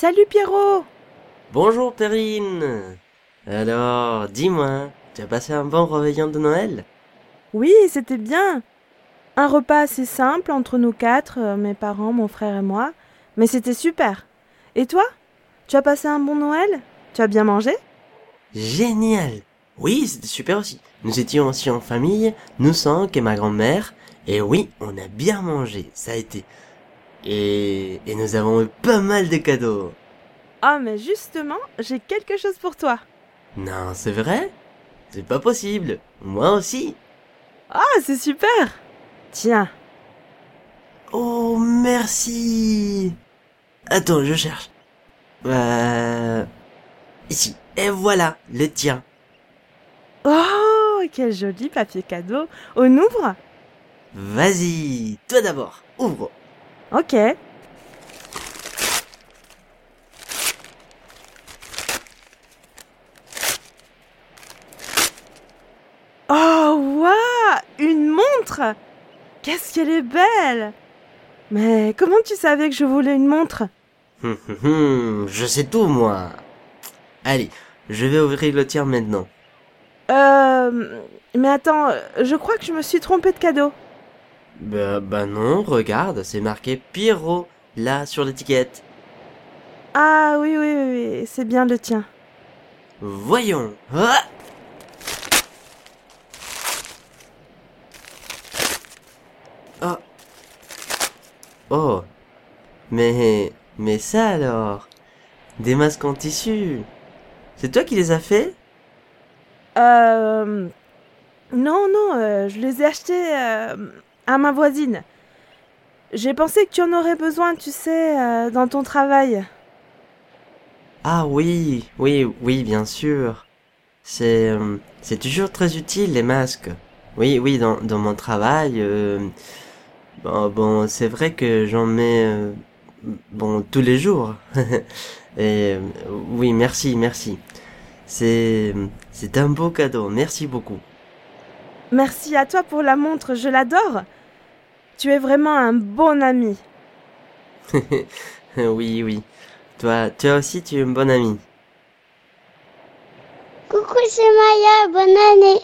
Salut Pierrot. Bonjour Perrine. Alors, dis-moi, tu as passé un bon réveillon de Noël? Oui, c'était bien. Un repas assez simple entre nous quatre, euh, mes parents, mon frère et moi, mais c'était super. Et toi? Tu as passé un bon Noël? Tu as bien mangé? Génial. Oui, c'était super aussi. Nous étions aussi en famille, nous cinq et ma grand-mère, et oui, on a bien mangé, ça a été. Et, et nous avons eu pas mal de cadeaux. Ah, mais justement, j'ai quelque chose pour toi. Non, c'est vrai? C'est pas possible. Moi aussi. Ah, c'est super Tiens, Oh, merci. Attends, je cherche. Euh... Ici. Et voilà, le tien. Oh, quel joli papier cadeau. On ouvre? Vas-y, toi d'abord, ouvre. Ok. Oh, waouh Une montre Qu'est-ce qu'elle est belle Mais comment tu savais que je voulais une montre? Hum, hum, hum, je sais tout, moi. Allez, je vais ouvrir le tien maintenant. Euh... Mais attends, je crois que je me suis trompée de cadeau. Bah, bah non, regarde, c'est marqué Pierrot, là, sur l'étiquette. Ah oui, oui, oui, oui, c'est bien le tien. Voyons. Ah oh. Oh. Mais, mais ça alors? Des masques en tissu C'est toi qui les as fait Euh... Non, non, euh, je les ai achetés euh, à ma voisine. J'ai pensé que tu en aurais besoin, tu sais, euh, dans ton travail. Ah oui, oui, oui, bien sûr. C'est, euh, c'est toujours très utile les masques. Oui, oui, dans, dans mon travail. euh, bon, bon, c'est vrai que j'en mets, bon, tous les jours. Et oui, merci, merci. C'est, c'est un beau cadeau. Merci beaucoup. Merci à toi pour la montre, je l'adore. Tu es vraiment un bon ami. oui, oui. Toi, toi aussi, tu es une bonne amie. Coucou, c'est Maya, bonne année.